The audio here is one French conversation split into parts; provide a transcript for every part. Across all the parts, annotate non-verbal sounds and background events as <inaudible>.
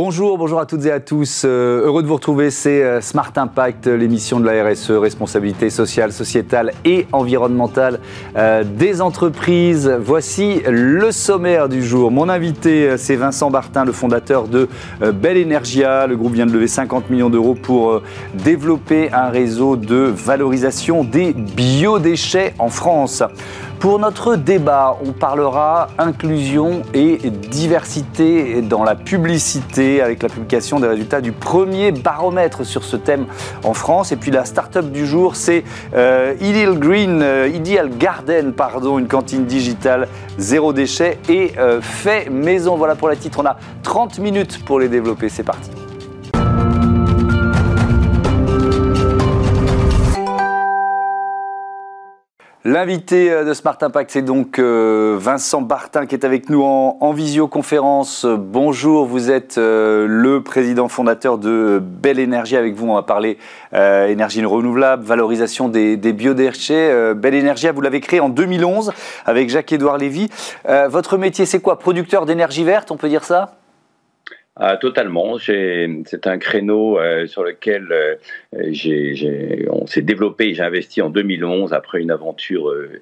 Bonjour, bonjour à toutes et à tous. Euh, heureux de vous retrouver, c'est euh, Smart Impact, l'émission de la RSE, responsabilité sociale, sociétale et environnementale euh, des entreprises. Voici le sommaire du jour. Mon invité, c'est Vincent Bartin, le fondateur de Belle Energia. Le groupe vient de lever 50 millions d'euros pour développer un réseau de valorisation des biodéchets en France. Pour notre débat, on parlera inclusion et diversité dans la publicité avec la publication des résultats du premier baromètre sur ce thème en France. Et puis la start-up du jour, c'est euh, Ideal Green, euh, Garden, pardon, une cantine digitale zéro déchet et euh, fait maison. Voilà pour la titre. On a 30 minutes pour les développer. C'est parti. L'invité euh, de Smart Impact, c'est donc euh, Vincent Bartin qui est avec nous en, visioconférence. Bonjour, vous êtes euh, le président fondateur de Belle Énergie. Avec vous, on va parler énergie renouvelable, valorisation des, biodéchets. Belle Énergie, vous l'avez créé en 2011 avec Jacques-Édouard Lévy. votre métier, c'est quoi? Producteur d'énergie verte, on peut dire ça? Ah, totalement. C'est un créneau euh, sur lequel euh, on s'est développé. J'ai investi en 2011 après une aventure, euh,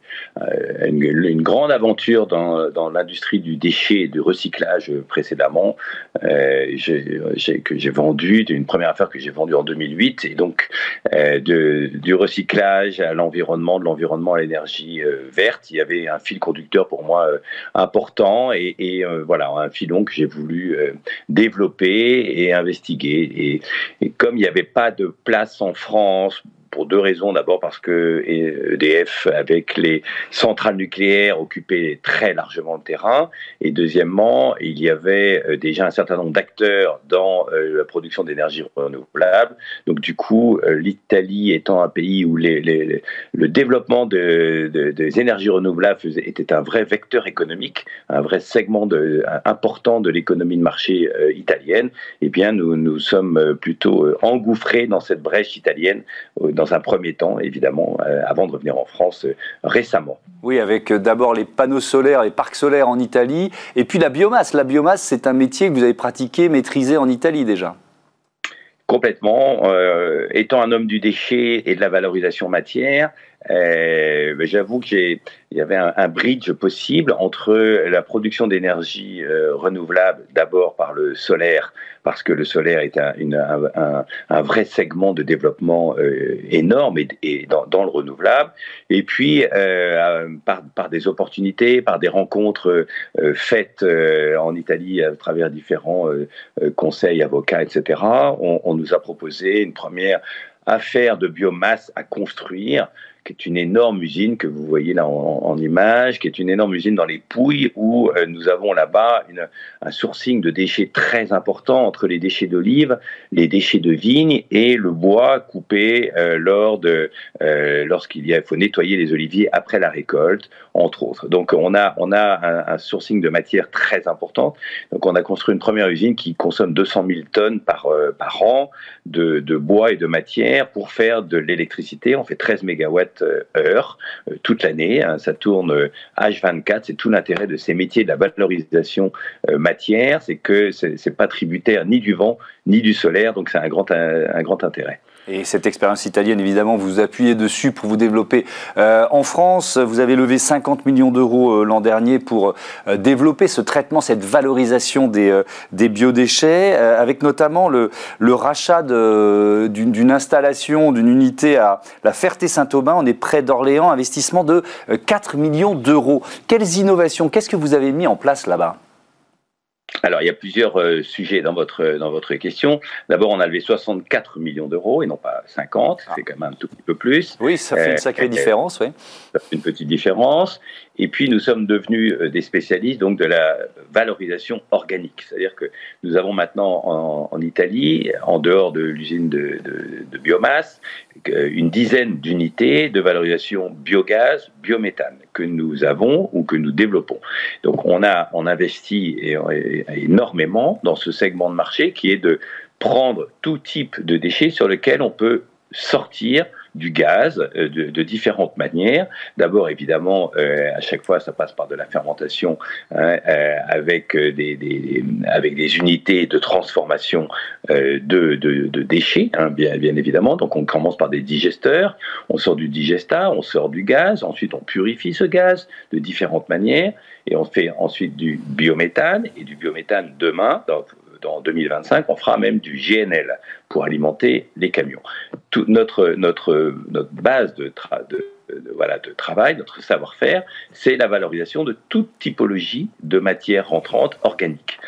une, grande aventure dans, l'industrie du déchet et du recyclage précédemment. que j'ai vendu, une première affaire que j'ai vendue en 2008 et donc du recyclage à l'environnement, de l'environnement à l'énergie verte. Il y avait un fil conducteur pour moi important et, et voilà un filon que j'ai voulu développer développer et investiguer. Et, et comme il n'y avait pas de place en France pour deux raisons. D'abord parce que EDF, avec les centrales nucléaires, occupait très largement le terrain. Et deuxièmement, il y avait euh, déjà un certain nombre d'acteurs dans euh, la production d'énergie renouvelable. Donc du coup, euh, l'Italie étant un pays où le développement de, des énergies renouvelables était un vrai vecteur économique, un vrai segment important de l'économie de marché italienne, eh bien nous nous sommes plutôt engouffrés dans cette brèche italienne un premier temps, évidemment, euh, avant de revenir en France euh, récemment. Oui, avec euh, d'abord les panneaux solaires, les parcs solaires en Italie, et puis la biomasse. La biomasse, c'est un métier que vous avez pratiqué, maîtrisé en Italie déjà. Complètement. étant un homme du déchet et de la valorisation matière, ben, j'avoue qu'il y avait un, bridge possible entre la production d'énergie renouvelable, d'abord par le solaire, parce que le solaire est un, vrai segment de développement euh, énorme et, dans, le renouvelable. Et puis, euh, par, des opportunités, par des rencontres euh, faites en Italie à travers différents conseils, avocats, etc., on nous a proposé une première affaire de biomasse à construire qui est une énorme usine que vous voyez là en, image, qui est une énorme usine dans les Pouilles où euh, nous avons là-bas un sourcing de déchets très important entre les déchets d'olive, les déchets de vigne et le bois coupé euh, lors de euh, lorsqu'il faut nettoyer les oliviers après la récolte, entre autres. Donc on a on a un, sourcing de matière très importante. Donc on a construit une première usine qui consomme 200 000 tonnes par par an de, de bois et de matière pour faire de l'électricité. On fait 13 mégawatts euh, heure euh, toute l'année. Hein. ça tourne H24. Euh, c'est tout l'intérêt de ces métiers de la valorisation matière, c'est que c'est pas tributaire ni du vent ni du solaire, donc c'est un grand, un grand intérêt. Et cette expérience italienne, évidemment, vous appuyez dessus pour vous développer. Euh, en France, vous avez levé 50 millions d'euros euh, l'an dernier pour euh, développer ce traitement, cette valorisation des, des biodéchets, avec notamment le, le rachat d'une installation, d'une unité à la Ferté-Saint-Aubin. On est près d'Orléans, investissement de 4 millions d'euros. Quelles innovations, qu'est-ce que vous avez mis en place là-bas? Alors, il y a plusieurs euh, sujets dans votre, dans votre question. D'abord, on a levé 64 millions d'euros et non pas 50, c'est quand même un tout petit peu plus. Oui, ça fait une sacrée euh, différence, oui. Ça fait une petite différence. Et puis, nous sommes devenus euh, des spécialistes donc, de la valorisation organique. C'est-à-dire que nous avons maintenant en, en Italie, en dehors de l'usine de, de, de, biomasse, une dizaine d'unités de valorisation biogaz, biométhane que nous avons ou que nous développons. Donc, on a on investit énormément dans ce segment de marché qui est de prendre tout type de déchets sur lequel on peut sortir du gaz de, de différentes manières. D'abord, évidemment, à chaque fois, ça passe par de la fermentation hein, avec, des, des, avec des unités de transformation de, déchets, hein, bien, bien évidemment. Donc, on commence par des digesteurs, on sort du digestat, on sort du gaz, ensuite on purifie ce gaz de différentes manières, et on fait ensuite du biométhane, et du biométhane demain, dans, dans 2025, on fera même du GNL pour alimenter les camions. Notre, base de, de voilà, de travail, notre savoir-faire, c'est la valorisation de toute typologie de matières rentrantes organiques.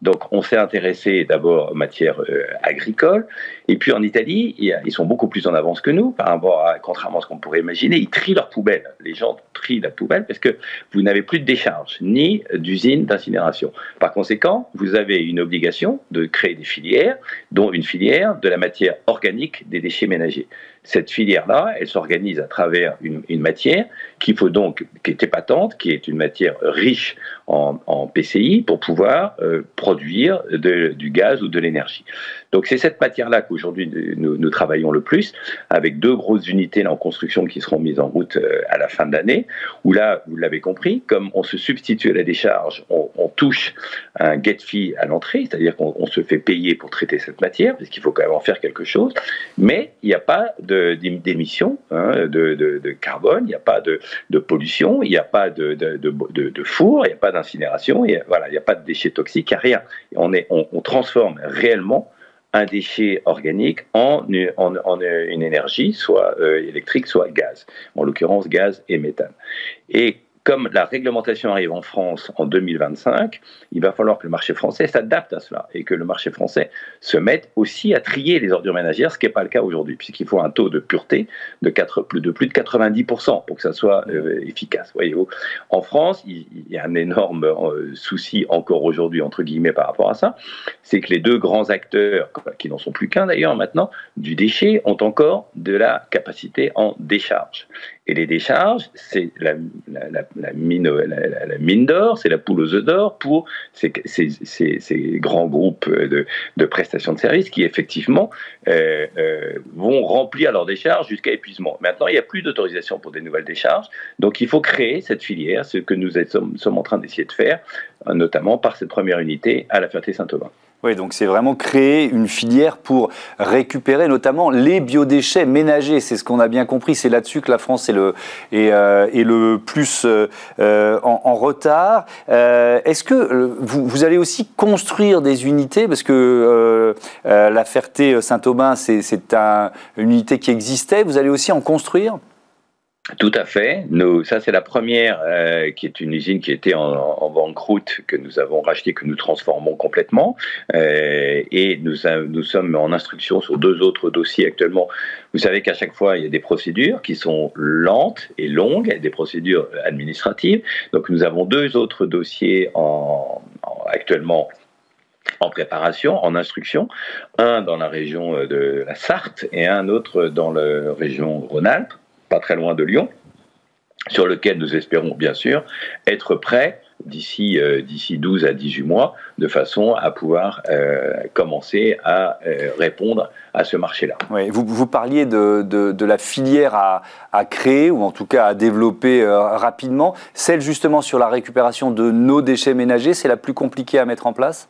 Donc, on s'est intéressé d'abord aux matières euh, agricoles, et puis en Italie, ils sont beaucoup plus en avance que nous, par rapport à, contrairement à ce qu'on pourrait imaginer, ils trient leurs poubelles. Les gens trient la poubelle parce que vous n'avez plus de décharge, ni d'usine d'incinération. Par conséquent, vous avez une obligation de créer des filières, dont une filière de la matière organique des déchets ménagers. Cette filière-là, elle s'organise à travers une, matière qu'il faut donc, qui est épatante, qui est une matière riche en, PCI pour pouvoir euh, produire du gaz ou de l'énergie. Donc c'est cette matière-là qu'aujourd'hui nous, travaillons le plus, avec deux grosses unités en construction qui seront mises en route euh, à la fin de l'année, où là, vous l'avez compris, comme on se substitue à la décharge, on, touche un get fee à l'entrée, c'est-à-dire qu'on se fait payer pour traiter cette matière, parce qu'il faut quand même en faire quelque chose, mais il n'y a pas d'émissions hein, de, de, carbone, il n'y a pas de, pollution, il n'y a pas de, four, il n'y a pas d'incinération, il n'y a pas de déchets toxiques, il n'y a rien. On transforme réellement un déchet organique en, une énergie, soit euh, électrique, soit gaz, en l'occurrence gaz et méthane. Et comme la réglementation arrive en France en 2025, il va falloir que le marché français s'adapte à cela et que le marché français se mette aussi à trier les ordures ménagères, ce qui n'est pas le cas aujourd'hui, puisqu'il faut un taux de pureté de, 4, de plus de 90% pour que ça soit euh, efficace. En France, il, y a un énorme euh, souci encore aujourd'hui entre guillemets par rapport à ça, c'est que les deux grands acteurs, qui n'en sont plus qu'un d'ailleurs maintenant, du déchet, ont encore de la capacité en décharge. Et les décharges, c'est la, mine, d'or, c'est la poule aux œufs d'or pour ces, grands groupes de, prestations de services qui, effectivement, euh, euh, vont remplir leurs décharges jusqu'à épuisement. Maintenant, il n'y a plus d'autorisation pour des nouvelles décharges. Donc, il faut créer cette filière, ce que nous sommes en train d'essayer de faire, notamment par cette première unité à la Ferté-Saint-Aubin. Oui, donc c'est vraiment créer une filière pour récupérer notamment les biodéchets ménagers. C'est ce qu'on a bien compris. C'est là-dessus que la France est le, euh, plus euh, en, retard. Euh, est-ce que vous, allez aussi construire des unités? Parce que la Ferté-Saint-Aubin, c'est un, une unité qui existait. Vous allez aussi en construire? Tout à fait. Nous, ça, c'est la première, euh, qui est une usine qui était en, en, banqueroute, que nous avons rachetée, que nous transformons complètement. Euh, et nous, nous sommes en instruction sur deux autres dossiers actuellement. Vous savez qu'à chaque fois, il y a des procédures qui sont lentes et longues, des procédures administratives. Donc, nous avons deux autres dossiers en, actuellement en préparation, en instruction, un dans la région de la Sarthe et un autre dans la région Rhône-Alpes pas très loin de Lyon, sur lequel nous espérons bien sûr être prêts d'ici euh, d'ici 12 à 18 mois, de façon à pouvoir euh, commencer à euh, répondre à ce marché-là. Vous, vous parliez de, de, la filière à, à, créer, ou en tout cas à développer rapidement. Celle justement sur la récupération de nos déchets ménagers, c'est la plus compliquée à mettre en place?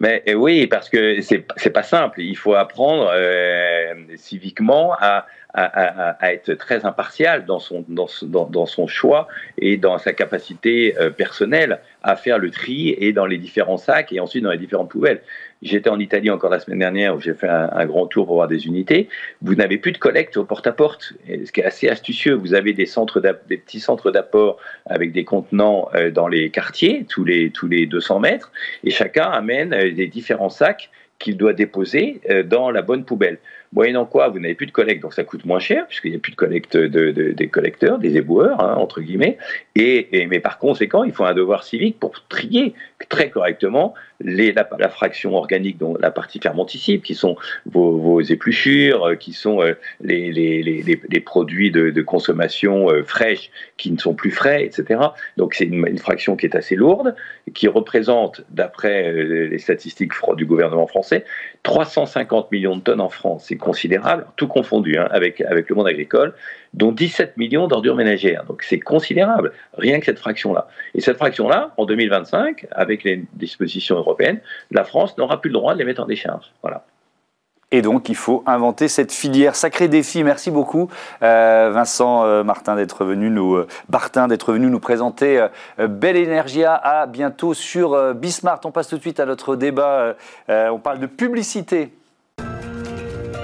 Mais oui, parce que c'est pas simple. Il faut apprendre civiquement à, être très impartial dans son, dans, dans, son choix et dans sa capacité euh, personnelle à faire le tri et dans les différents sacs et ensuite dans les différentes poubelles. J'étais en Italie encore la semaine dernière où j'ai fait un, grand tour pour voir des unités. Vous n'avez plus de collecte au porte-à-porte, ce qui est assez astucieux. Vous avez des, centres des petits centres d'apport avec des contenants euh, dans les quartiers, tous les, tous les 200 mètres, et chacun amène euh, des différents sacs qu'il doit déposer dans la bonne poubelle. Moyennant quoi, vous n'avez plus de collecte, donc ça coûte moins cher, puisqu'il n'y a plus de collecte de, des collecteurs, des éboueurs, hein, entre guillemets. Et, mais par conséquent, il faut un devoir civique pour trier très correctement la, fraction organique, dont la partie fermenticible, qui sont vos, épluchures, euh, qui sont euh, les, produits de, consommation euh, fraîches qui ne sont plus frais, etc. Donc c'est une, fraction qui est assez lourde, qui représente, d'après les statistiques du gouvernement français, 350 millions de tonnes en France. Considérable, tout confondu hein, avec, avec le monde agricole, dont 17 millions d'ordures ménagères. Donc c'est considérable, rien que cette fraction-là. Et cette fraction-là, en 2025, avec les dispositions européennes, la France n'aura plus le droit de les mettre en décharge. Voilà. Et donc, il faut inventer cette filière. Sacré défi. Merci beaucoup, euh, Vincent euh, Martin, d'être venu nous, euh, Bartin, d'être venu nous présenter Belle Energia. À bientôt sur Bismart. On passe tout de suite à notre débat. on parle de publicité.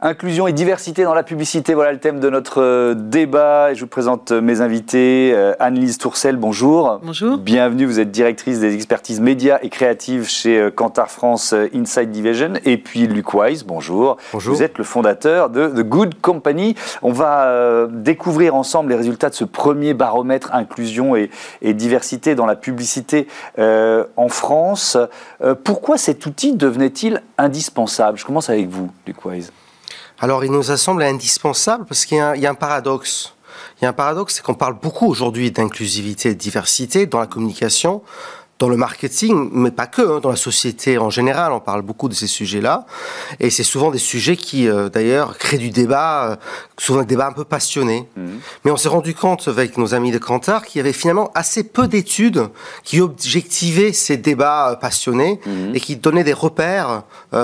Inclusion et diversité dans la publicité, voilà le thème de notre euh, débat. Je vous présente euh, mes invités. Euh, Anne-Lise Tourcel, bonjour. Bonjour. Bienvenue, vous êtes directrice des expertises médias et créatives chez Kantar France Inside Division. Et puis Luc Wise, bonjour. Bonjour. Vous êtes le fondateur de The Good Company. On va découvrir ensemble les résultats de ce premier baromètre inclusion et, diversité dans la publicité en France. pourquoi cet outil devenait-il indispensable? Je commence avec vous, Luc Wise. Alors, il nous semblé indispensable parce qu'il y, a un paradoxe. Il y a un paradoxe, c'est qu'on parle beaucoup aujourd'hui d'inclusivité et de diversité dans la communication, dans le marketing, mais pas que, hein, dans la société en général, on parle beaucoup de ces sujets-là. Et c'est souvent des sujets qui, euh, d'ailleurs, créent du débat, euh, souvent un débat un peu passionné. Mhm. Mais on s'est rendu compte avec nos amis de Kantar qu'il y avait finalement assez peu d'études qui objectivaient ces débats euh, passionnés mhm. et qui donnaient des repères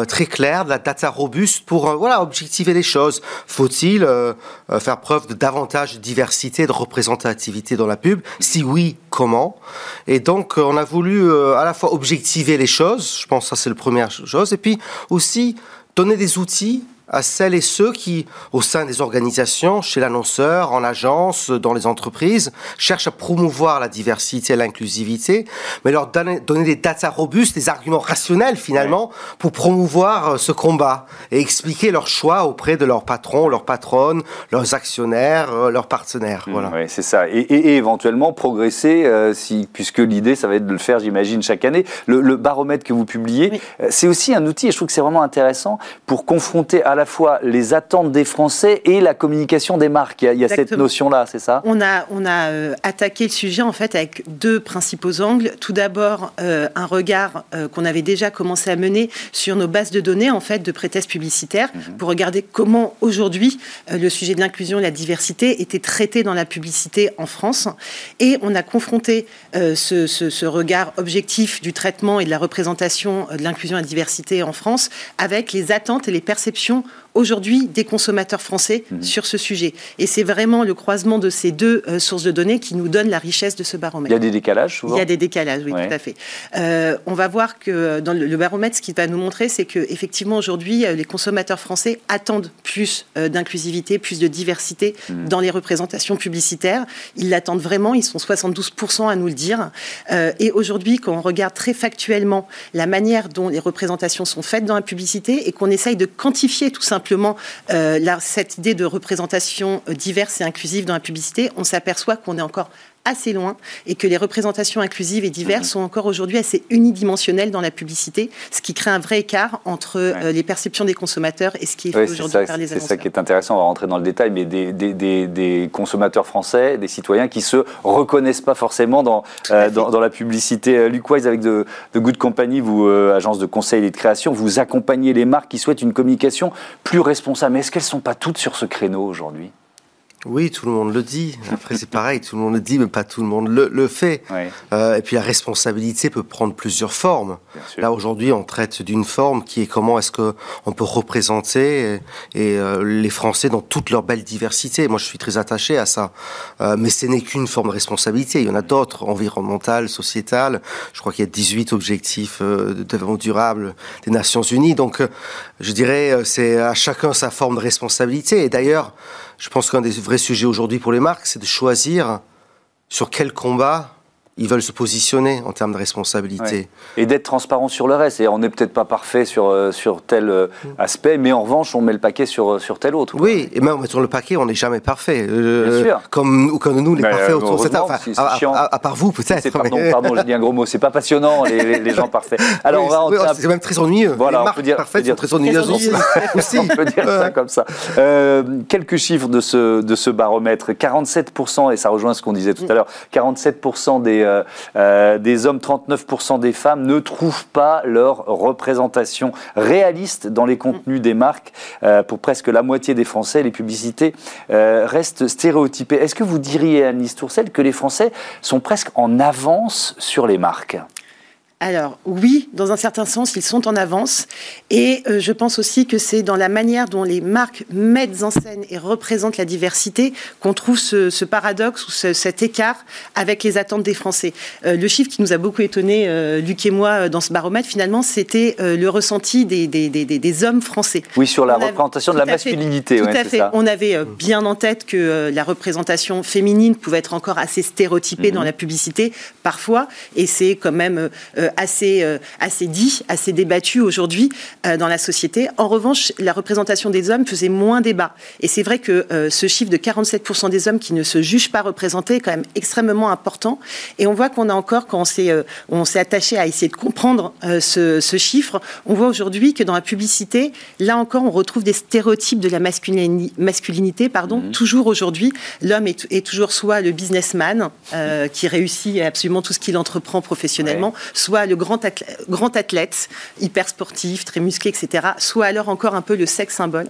très clairs, de la data robuste pour, voilà, objectiver les choses. Faut-il faire preuve de davantage de diversité, de représentativité dans la pub? Si oui, comment? Et donc, on a voulu euh, à la fois objectiver les choses, je pense que ça c'est la première chose, et puis aussi donner des outils à celles et ceux qui, au sein des organisations, chez l'annonceur, en agence, dans les entreprises, cherchent à promouvoir la diversité et l'inclusivité, mais leur donner, des data robustes, des arguments rationnels finalement, pour promouvoir euh, ce combat et expliquer leurs choix auprès de leurs patrons, leurs patronnes, leurs actionnaires, euh, leurs partenaires. Mmh, voilà. Oui, c'est ça. Et, éventuellement progresser, euh, si, puisque l'idée, ça va être de le faire, j'imagine, chaque année. Le, baromètre que vous publiez, c'est aussi un outil, et je trouve que c'est vraiment intéressant, pour confronter à la fois les attentes des Français et la communication des marques. Il y a, cette notion-là, c'est ça? On a, on a euh, attaqué le sujet en fait avec deux principaux angles. Tout d'abord, euh, un regard euh, qu'on avait déjà commencé à mener sur nos bases de données en fait de pré-tests publicitaires mhm. pour regarder comment aujourd'hui le sujet de l'inclusion et la diversité était traité dans la publicité en France. Et on a confronté ce, ce, regard objectif du traitement et de la représentation de l'inclusion et de la diversité en France avec les attentes et les perceptions aujourd'hui des consommateurs français mhm. sur ce sujet. Et c'est vraiment le croisement de ces deux euh, sources de données qui nous donne la richesse de ce baromètre. Il y a des décalages souvent Il y a des décalages, oui, tout à fait. Euh, on va voir que dans le, baromètre, ce qu'il va nous montrer, c'est que effectivement aujourd'hui, euh, les consommateurs français attendent plus d'inclusivité, plus de diversité mhm. dans les représentations publicitaires. Ils l'attendent vraiment, ils sont 72% à nous le dire. et aujourd'hui, quand on regarde très factuellement la manière dont les représentations sont faites dans la publicité et qu'on essaye de quantifier tout simplement simplement euh, cette idée de représentation euh, diverse et inclusive dans la publicité, on s'aperçoit qu'on est encore assez loin et que les représentations inclusives et diverses mhm. sont encore aujourd'hui assez unidimensionnelles dans la publicité, ce qui crée un vrai écart entre euh, les perceptions des consommateurs et ce qui est fait aujourd'hui par les annonceurs. C'est ça qui est intéressant, on va rentrer dans le détail, mais des, des, consommateurs français, des citoyens qui se reconnaissent pas forcément dans, euh, dans, la publicité. Euh, Luc Wise, avec de, Good Company, vous, agence de conseil et de création, vous accompagnez les marques qui souhaitent une communication plus responsable. Mais est-ce qu'elles ne sont pas toutes sur ce créneau aujourd'hui? Oui, tout le monde le dit. Après, c'est pareil, tout le monde le dit, mais pas tout le monde le, fait. Euh, et puis la responsabilité peut prendre plusieurs formes. Là, aujourd'hui, on traite d'une forme qui est comment est-ce que on peut représenter et, euh, les Français dans toute leur belle diversité. Moi, je suis très attaché à ça. Euh, mais ce n'est qu'une forme de responsabilité. Il y en a d'autres, environnementales, sociétales. Je crois qu'il y a 18 objectifs de développement durable des Nations Unies. Donc, je dirais, c'est à chacun sa forme de responsabilité. Et d'ailleurs, je pense qu'un des vrais sujets aujourd'hui pour les marques, c'est de choisir sur quel combat ils veulent se positionner en termes de responsabilité. Et d'être transparent sur le reste. Et on n'est peut-être pas parfait sur, euh, sur tel euh, mm. aspect, mais en revanche, on met le paquet sur, euh, sur tel autre. Oui, et même en mettant le paquet, on n'est jamais parfait. Bien sûr. Comme, comme nous, les parfaits autour de cette table. à, part vous, peut-être. Pardon, pardon, j'ai dit un gros mot. C'est pas passionnant, les, les, gens parfaits. <laughs> Alors, on va C'est même très ennuyeux. Voilà, les on peut dire, parfaites sont très ennuyeuses aussi. <laughs> on peut dire ça comme ça. quelques chiffres de ce, de ce baromètre. 47%, et ça rejoint ce qu'on disait tout à l'heure, 47% des euh, euh, des hommes, 39% des femmes ne trouvent pas leur représentation réaliste dans les contenus des marques. Euh, pour presque la moitié des Français, les publicités restent stéréotypées. Est-ce que vous diriez, Anne-Lise Tourcelle, que les Français sont presque en avance sur les marques? Alors oui, dans un certain sens, ils sont en avance. Et euh, je pense aussi que c'est dans la manière dont les marques mettent en scène et représentent la diversité qu'on trouve ce, paradoxe ou cet écart avec les attentes des Français. Euh, le chiffre qui nous a beaucoup étonné, euh, Luc et moi, dans ce baromètre, finalement, c'était le ressenti des, des, hommes français. Oui, sur la représentation de la masculinité. Tout à fait. On avait bien en tête que la représentation féminine pouvait être encore assez stéréotypée mhm. dans la publicité, parfois. Et c'est quand même assez, euh, assez dit, assez débattu aujourd'hui euh, dans la société. En revanche, la représentation des hommes faisait moins débat. Et c'est vrai que euh, ce chiffre de 47% des hommes qui ne se jugent pas représentés est quand même extrêmement important. Et on voit qu'on a encore, quand on s'est attaché à essayer de comprendre ce, chiffre, on voit aujourd'hui que dans la publicité, là encore, on retrouve des stéréotypes de la masculinité. pardon. Mhm. Toujours aujourd'hui, l'homme est, toujours soit le businessman qui réussit absolument tout ce qu'il entreprend professionnellement, soit le grand, athlète, grand athlète, hyper sportif, très musclé, etc., soit alors encore un peu le sexe symbole.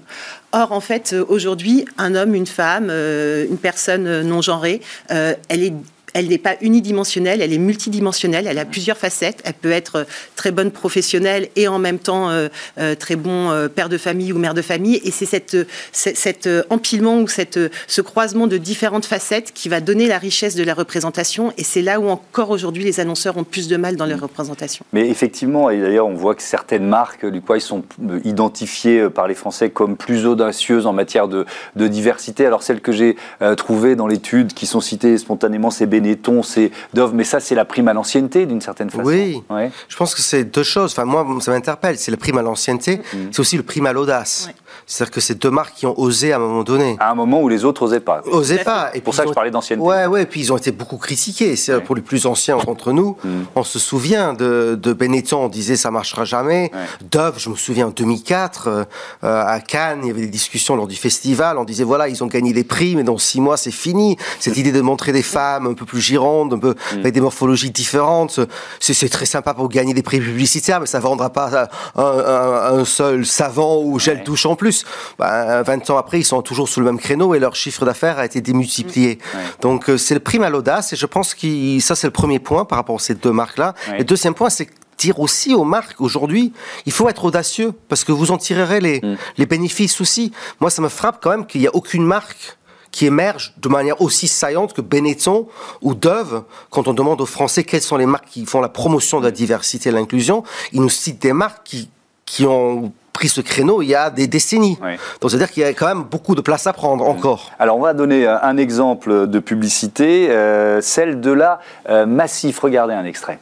Or, en fait, euh, aujourd'hui, un homme, une femme, euh, une personne non genrée, euh, elle est elle n'est pas unidimensionnelle, elle est multidimensionnelle, elle a plusieurs facettes. Elle peut être euh, très bonne professionnelle et en même temps euh, euh, très bon père de famille ou mère de famille. Et c'est cette, cet empilement ou cette, ce croisement de différentes facettes qui va donner la richesse de la représentation. Et c'est là où encore aujourd'hui les annonceurs ont plus de mal dans leur représentation. Mais effectivement, et d'ailleurs on voit que certaines marques, du quoi, ils sont identifiées par les Français comme plus audacieuses en matière de, de diversité. Alors celles que j'ai trouvées dans l'étude qui sont citées spontanément, c'est Benetton, c'est Dove, mais ça, c'est la prime à l'ancienneté d'une certaine façon. Oui, je pense que c'est deux choses. Enfin, moi, ça m'interpelle. C'est la prime à l'ancienneté, mm. c'est aussi le prime à l'audace. C'est-à-dire que c'est deux marques qui ont osé à un moment donné. À un moment où les autres osaient pas. Osaient pas. Et pour ça que je parlais d'ancienneté. Ouais, ouais. Et puis ils ont été beaucoup critiqués. C'est pour les plus anciens d'entre nous. Mm. On se souvient de, de, Benetton. On disait ça marchera jamais. Dove, je me souviens en 2004 euh, à Cannes, il y avait des discussions lors du festival. On disait voilà, ils ont gagné des prix, mais dans six mois c'est fini. Cette idée de montrer des femmes un peu plus girondes, un peu mm. avec des morphologies différentes, c'est très sympa pour gagner des prix publicitaires, mais ça vendra pas un, un, seul savant ou gel douche en plus. 20 bah, ans après, ils sont toujours sous le même créneau et leur chiffre d'affaires a été démultiplié. Donc euh, c'est le prime à l'audace et je pense que ça c'est le premier point par rapport à ces deux marques-là. Le deuxième point, c'est dire aussi aux marques aujourd'hui, il faut être audacieux parce que vous en tirerez les, mm. les bénéfices aussi. Moi, ça me frappe quand même qu'il n'y a aucune marque qui émerge de manière aussi saillante que Benetton ou Dove. Quand on demande aux Français quelles sont les marques qui font la promotion de la diversité et l'inclusion, ils nous citent des marques qui, qui ont pris ce créneau il y a des décennies. Donc c'est-à-dire qu'il y a quand même beaucoup de place à prendre encore. Alors on va donner euh, un exemple de publicité, euh, celle de la euh, Massif. Regardez un extrait.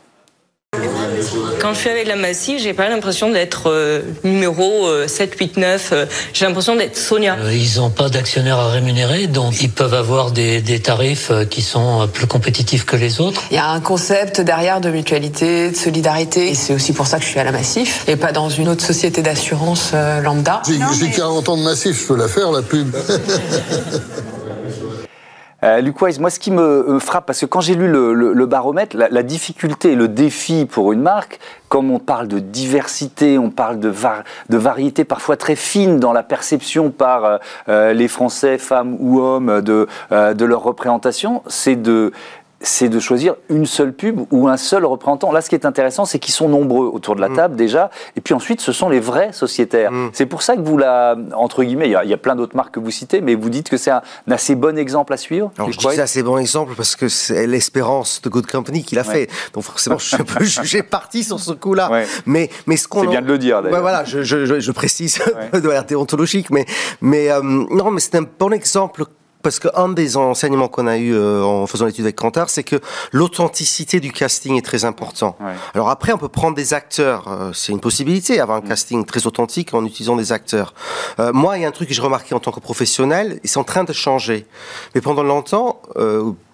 Quand je suis avec la Massif, j'ai pas l'impression d'être euh, numéro 7, 8, 9. j'ai l'impression d'être Sonia. Euh, ils n'ont pas d'actionnaires à rémunérer, donc ils peuvent avoir des, tarifs euh, qui sont plus compétitifs que les autres. Il y a un concept derrière de mutualité, de solidarité. Et c'est aussi pour ça que je suis à la Massif et pas dans une autre société d'assurance lambda. J'ai 40 ans de Massif, je peux la faire, la pub. <laughs> Euh, moi, ce qui me frappe, parce que quand j'ai lu le, baromètre, la, difficulté et le défi pour une marque, comme on parle de diversité, on parle de, variété parfois très fine dans la perception par euh, euh, les Français, femmes ou hommes, de, euh, de leur représentation, c'est de c'est de choisir une seule pub ou un seul représentant. Là, ce qui est intéressant, c'est qu'ils sont nombreux autour de la mm. table déjà, et puis ensuite, ce sont les vrais sociétaires. Mm. C'est pour ça que vous la, entre guillemets, il y, a, plein d'autres marques que vous citez, mais vous dites que c'est un, assez bon exemple à suivre. Alors, je dis c'est assez bon exemple parce que c'est l'espérance de Good Company qui l'a fait. Donc forcément, je suis un peu <laughs> jugé parti sur ce coup-là. Mais, mais ce qu'on c'est bien de le dire. Ouais, voilà, je, je, je précise <laughs> de manière déontologique, mais, mais euh, non, mais c'est un bon exemple parce qu'un des enseignements qu'on a eu euh, en faisant l'étude avec Cantar, c'est que l'authenticité du casting est très important. Alors après, on peut prendre des acteurs, euh, c'est une possibilité, avoir un mm. casting très authentique en utilisant des acteurs. Euh, moi, il y a un truc que j'ai remarqué en tant que professionnel, ils sont en train de changer. Mais pendant longtemps,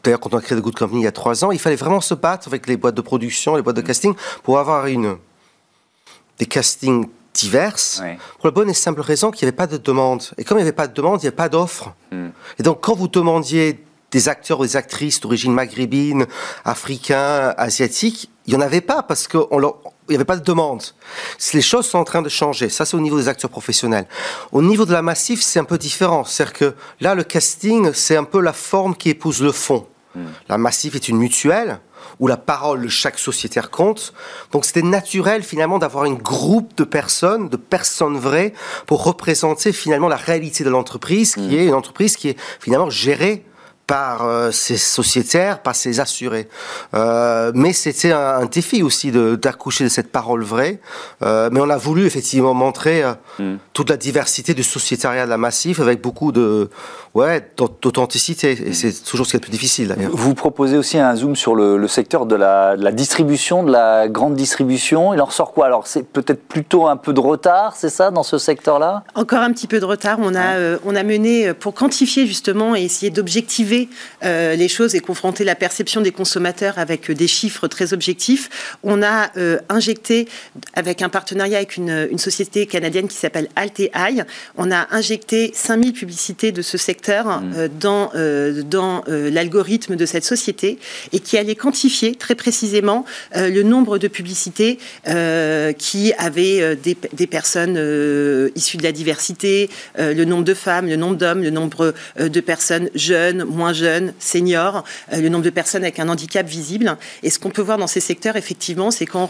d'ailleurs quand on a créé The Good Company il y a trois ans, il fallait vraiment se battre avec les boîtes de production, les boîtes de mm. casting, pour avoir une des castings diverses, pour la bonne et simple raison qu'il n'y avait pas de demande. Et comme il n'y avait pas de demande, il n'y avait pas d'offre. Hmm. Et donc, quand vous demandiez des acteurs ou des actrices d'origine maghrébine, africain, asiatique, il n'y en avait pas parce qu'il n'y avait pas de demande. Les choses sont en train de changer. Ça, c'est au niveau des acteurs professionnels. Au niveau de la massif, c'est un peu différent. C'est-à-dire que là, le casting, c'est un peu la forme qui épouse le fond. Hmm. La massif est une mutuelle où la parole de chaque sociétaire compte. Donc c'était naturel finalement d'avoir un groupe de personnes, de personnes vraies, pour représenter finalement la réalité de l'entreprise, qui mm. est une entreprise qui est finalement gérée par euh, ses sociétaires, par ses assurés. Euh, mais c'était un, défi aussi d'accoucher de, cette parole vraie. Euh, mais on a voulu effectivement montrer mm. toute la diversité du sociétariat de la Massif avec beaucoup de ouais, d'authenticité. Et c'est toujours ce qui est le plus difficile d'ailleurs. Vous proposez aussi un zoom sur le, secteur de la, de la, distribution, de la grande distribution. Il en ressort quoi? Alors c'est peut-être plutôt un peu de retard, c'est ça, dans ce secteur-là? Encore un petit peu de retard. On a, on a mené, pour quantifier justement et essayer d'objectiver euh, les choses et confronter la perception des consommateurs avec des chiffres très objectifs, on a euh, injecté, avec un partenariat avec une, société canadienne qui s'appelle Alteai, on a injecté 5000 publicités de ce secteur mmh. euh, dans, dans l'algorithme de cette société et qui allait quantifier très précisément le nombre de publicités qui avaient des, des personnes issues de la diversité, le nombre de femmes, le nombre d'hommes, le nombre de personnes jeunes, moins jeunes, seniors, euh, le nombre de personnes avec un handicap visible. Et ce qu'on peut voir dans ces secteurs, effectivement, c'est quand,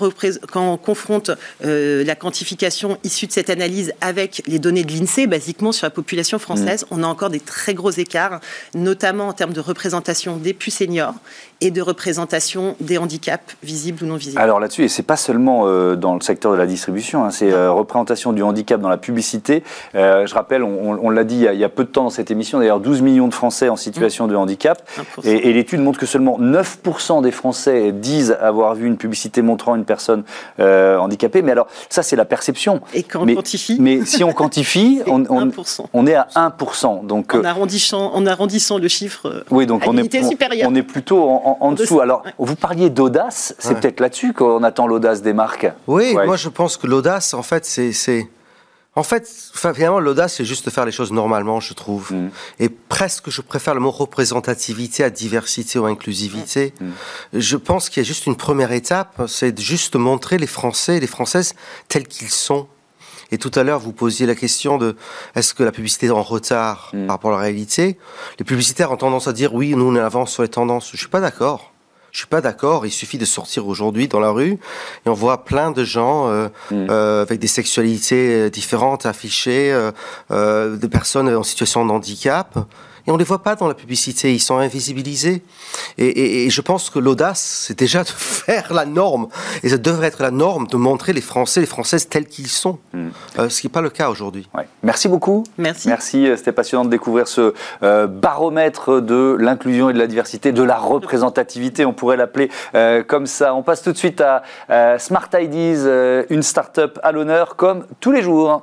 quand, on confronte euh, la quantification issue de cette analyse avec les données de l'INSEE, basiquement sur la population française, mm. on a encore des très gros écarts, notamment en termes de représentation des plus seniors et de représentation des handicaps visibles ou non visibles. Alors là-dessus, et c'est pas seulement euh, dans le secteur de la distribution, hein, c'est représentation du handicap dans la publicité. je rappelle, on, l'a dit il y, a, il y, a, peu de temps dans cette émission, d'ailleurs 12 millions de Français en situation de handicap. Et, l'étude montre que seulement 9% des Français disent avoir vu une publicité montrant une personne euh, handicapée. Mais alors, ça, c'est la perception. Et quand on mais, quantifie Mais si on quantifie, <laughs> on, on, on, est à 1%. Donc, en, euh, arrondissant, en arrondissant le chiffre euh, oui, donc on est, on, est plutôt en, dessous. Alors, vous parliez d'audace, c'est peut-être là-dessus qu'on attend l'audace des marques. Oui, moi je pense que l'audace, en fait, c'est en fait, finalement, l'audace, c'est juste de faire les choses normalement, je trouve. Mm. Et presque, je préfère le mot représentativité à diversité ou inclusivité. Mm. Je pense qu'il y a juste une première étape, c'est juste de montrer les Français et les Françaises tels qu'ils sont. Et tout à l'heure, vous posiez la question de est-ce que la publicité est en retard mm. par rapport à la réalité? Les publicitaires ont tendance à dire oui, nous on avance sur les tendances. Je suis pas d'accord. Je suis pas d'accord. Il suffit de sortir aujourd'hui dans la rue et on voit plein de gens euh, mm. euh, avec des sexualités euh, différentes affichées, euh, euh, de personnes en situation de handicap. Et on ne les voit pas dans la publicité, ils sont invisibilisés. Et, je pense que l'audace, c'est déjà de <laughs> faire la norme. Et ça devrait être la norme de montrer les Français, les Françaises tels qu'ils sont. Hmm. Euh, ce qui n'est pas le cas aujourd'hui. Merci beaucoup. Merci. Merci, euh, c'était passionnant de découvrir ce euh, baromètre de l'inclusion et de la diversité, de la représentativité, on pourrait l'appeler comme ça. On passe tout de suite à Smart Ideas, une start-up à l'honneur, comme tous les jours.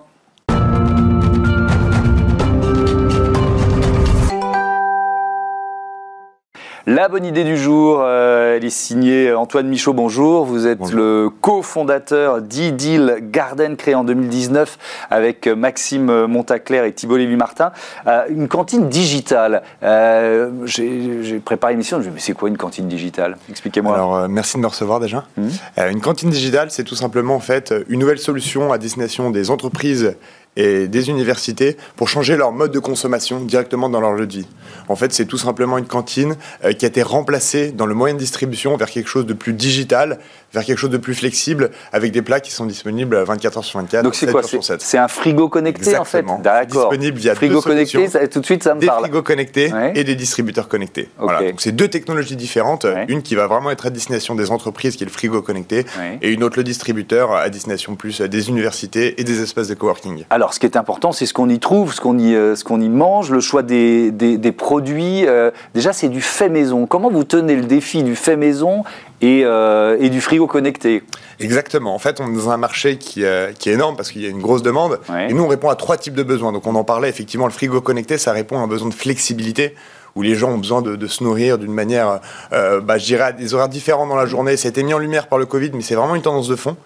La bonne idée du jour, euh, elle est signée Antoine Michaud, bonjour. Vous êtes le cofondateur d'Ideal Garden, créé en 2019 avec Maxime Montaclair et Thibault Lévy-Martin. Euh, une cantine digitale. Euh, j'ai préparé l'émission, je me mais c'est quoi une cantine digitale? Expliquez-moi. Alors, merci de me recevoir déjà. Mmh. une cantine digitale, c'est tout simplement en fait une nouvelle solution à destination des entreprises et des universités pour changer leur mode de consommation directement dans leur lieu de vie. En fait, c'est tout simplement une cantine euh, qui a été remplacée dans le moyen de distribution vers quelque chose de plus digital, vers quelque chose de plus flexible, avec des plats qui sont disponibles 24 heures sur 24. Donc c'est quoi C'est un frigo connecté en fait D'accord. Disponible via frigo connecté, ça, tout de suite ça me des parle. Des frigos connectés et des distributeurs connectés. Voilà. Donc c'est deux technologies différentes. Une qui va vraiment être à destination des entreprises, qui est le frigo connecté, et une autre le distributeur à destination plus des universités et des espaces de coworking. Alors Alors, ce qui est important, c'est ce qu'on y trouve, ce qu'on y, euh, ce qu'on y mange, le choix des, des- des produits. Euh, déjà, c'est du fait maison. Comment vous tenez le défi du fait maison et, euh, et du frigo connecté? Exactement. En fait, on est dans un marché qui, euh, qui est énorme parce qu'il y a une grosse demande. Ouais. Et nous, on répond à trois types de besoins. Donc, on en parlait, effectivement, le frigo connecté, ça répond à un besoin de flexibilité où les gens ont besoin de, de se nourrir d'une manière, euh, bah, je dirais, à des horaires différents dans la journée. Ça a été mis en lumière par le Covid, mais c'est vraiment une tendance de fond.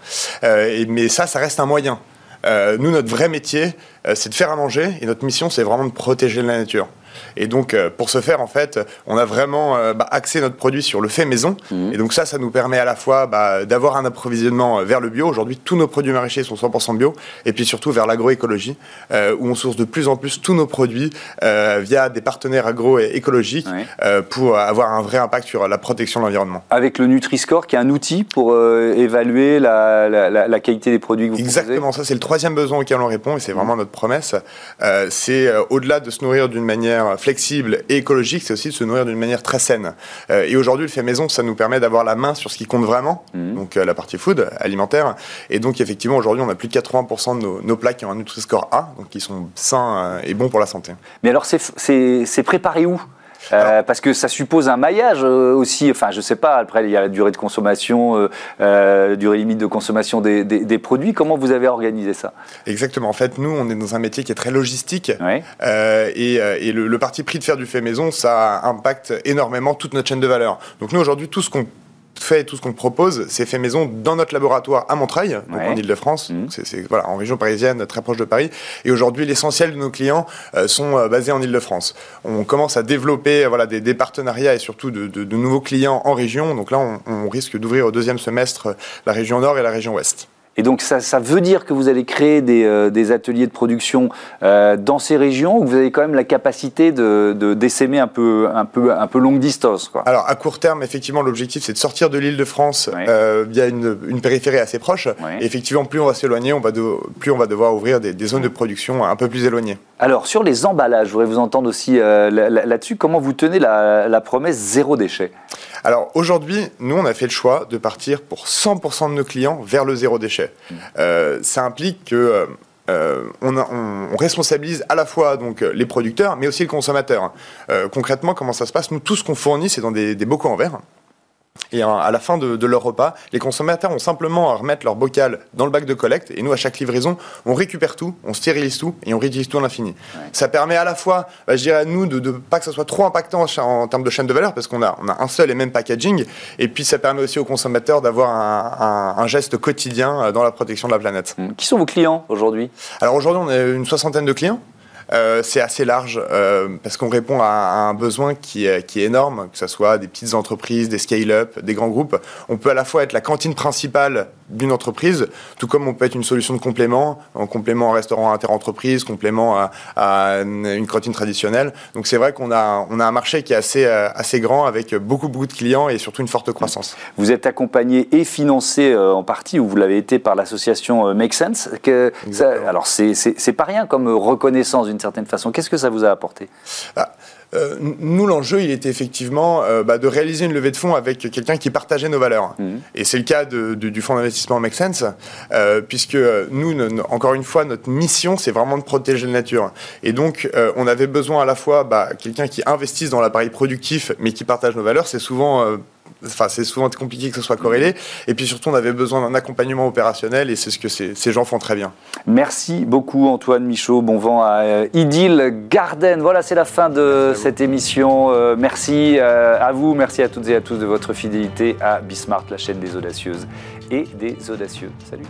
Euh, et- mais ça, ça reste un moyen. Euh, nous, notre vrai métier, euh, c'est de faire à manger, et notre mission, c'est vraiment de protéger la nature. Et donc, euh, pour ce faire, en fait, on a vraiment euh, bah, axé notre produit sur le fait maison. Et donc ça, ça nous permet à la fois bah, d'avoir un approvisionnement euh, vers le bio. Aujourd'hui, tous nos produits maraîchers sont 100% bio. Et puis surtout vers l'agroécologie, euh, où on source de plus en plus tous nos produits euh, via des partenaires agroécologiques Ouais. euh, pour avoir un vrai impact sur la protection de l'environnement. Avec le Nutri-Score, qui est un outil pour évaluer la, la- la- la qualité des produits que vous Exactement, ça c'est le troisième besoin auquel on répond et c'est vraiment notre promesse. C'est au-delà de se nourrir d'une manière flexible et écologique, c'est aussi de se nourrir d'une manière très saine. Euh, et aujourd'hui, le fait maison, ça nous permet d'avoir la main sur ce qui compte vraiment, Mhm. donc euh, la partie food, alimentaire. Et donc effectivement, aujourd'hui, on a plus de 80% de nos, nos plats qui ont un Nutri-Score A, donc qui sont sains euh, et bons pour la santé. Mais alors, c'est- préparé où? Euh, parce que ça suppose un maillage euh, aussi, enfin je sais pas, après il y a la durée de consommation, euh, durée limite de consommation des, des- des produits, comment vous avez organisé ça? Exactement. En fait, nous, on est dans un métier qui est très logistique. Et le, le parti pris de faire du fait maison, ça impacte énormément toute notre chaîne de valeur. Donc nous, aujourd'hui, tout ce qu'on fait, tout ce qu'on propose, c'est fait maison dans notre laboratoire à Montreuil, donc Ouais. en Ile-de-France, Mhm. C'est voilà, en région parisienne, très proche de Paris. Et aujourd'hui, l'essentiel de nos clients euh, sont euh, basés en Ile-de-France. On commence à développer euh, voilà, des, des partenariats et surtout de, de- de nouveaux clients en région. Donc là, on, on risque d'ouvrir au deuxième semestre la région nord et la région ouest. Et donc ça, ça veut dire que vous allez créer des, euh, des ateliers de production euh, dans ces régions où vous avez quand même la capacité de, de d'essaimer un peu, un, peu, un peu longue distance. Quoi? Alors à court terme, effectivement, l'objectif c'est de sortir de l'île de France Ouais. euh, via une, une périphérie assez proche. Et effectivement, plus on va s'éloigner, on va de- plus on va devoir ouvrir des, des zones de production un peu plus éloignées. Alors sur les emballages, je voudrais vous entendre aussi là- là- là-dessus, comment vous tenez la, la promesse zéro déchet? Alors aujourd'hui, nous on a fait le choix de partir pour 100% de nos clients vers le zéro déchet. Euh, ça implique que euh, on, responsabilise à la fois donc les producteurs, mais aussi le consommateur. Euh, concrètement, comment ça se passe? Nous, tout ce qu'on fournit, c'est dans des, des bocaux en verre. Et à la fin de, de leur repas, les consommateurs ont simplement à remettre leur bocal dans le bac de collecte. Et nous, à chaque livraison, on récupère tout, on stérilise tout et on réutilise tout à l'infini. Ça permet à la fois, bah, je dirais à nous, de, de pas que ça soit trop impactant en, termes de chaîne de valeur, parce qu'on a, on a un seul et même packaging. Et puis, ça permet aussi aux consommateurs d'avoir un, un- un geste quotidien euh, dans la protection de la planète. Qui sont vos clients aujourd'hui? Alors aujourd'hui, on a une soixantaine de clients. Euh, c'est assez large euh, parce qu'on répond à, un besoin qui qui est énorme, que ce soit des petites entreprises, des scale-up, des grands groupes. On peut à la fois être la cantine principale d'une entreprise, tout comme on peut être une solution de complément, en complément à un restaurant inter-entreprise, complément à, à une cantine traditionnelle. Donc c'est vrai qu'on a, on a un marché qui est assez, euh, assez grand avec beaucoup, beaucoup de clients et surtout une forte croissance. Vous êtes accompagné et financé euh, en partie, ou vous l'avez été par l'association euh, Make Sense. Que ça- alors, c'est pas rien comme reconnaissance d'une certaine façon. Qu'est-ce que ça vous a apporté? Ah, euh, nous, l'enjeu, il était effectivement euh, bah, de réaliser une levée de fonds avec quelqu'un qui partageait nos valeurs. Mhm. Et c'est le cas de- de- du fonds d'investissement Make Sense, euh, puisque nous, no- no- encore une fois, notre mission, c'est vraiment de protéger la nature. Et donc, on avait besoin à la fois bah, quelqu'un qui investisse dans l'appareil productif, mais qui partage nos valeurs. C'est souvent... Enfin, c'est souvent compliqué que ce soit corrélé. Et puis surtout, on avait besoin d'un accompagnement opérationnel et c'est ce que ces, ces gens font très bien. Merci beaucoup Antoine Michaud. Bon vent à euh, Idylle Garden. Voilà, c'est la fin de cette émission. Euh, merci euh, à vous, merci à toutes et à tous de votre fidélité à Bismart, la chaîne des audacieuses et des audacieux. Salut.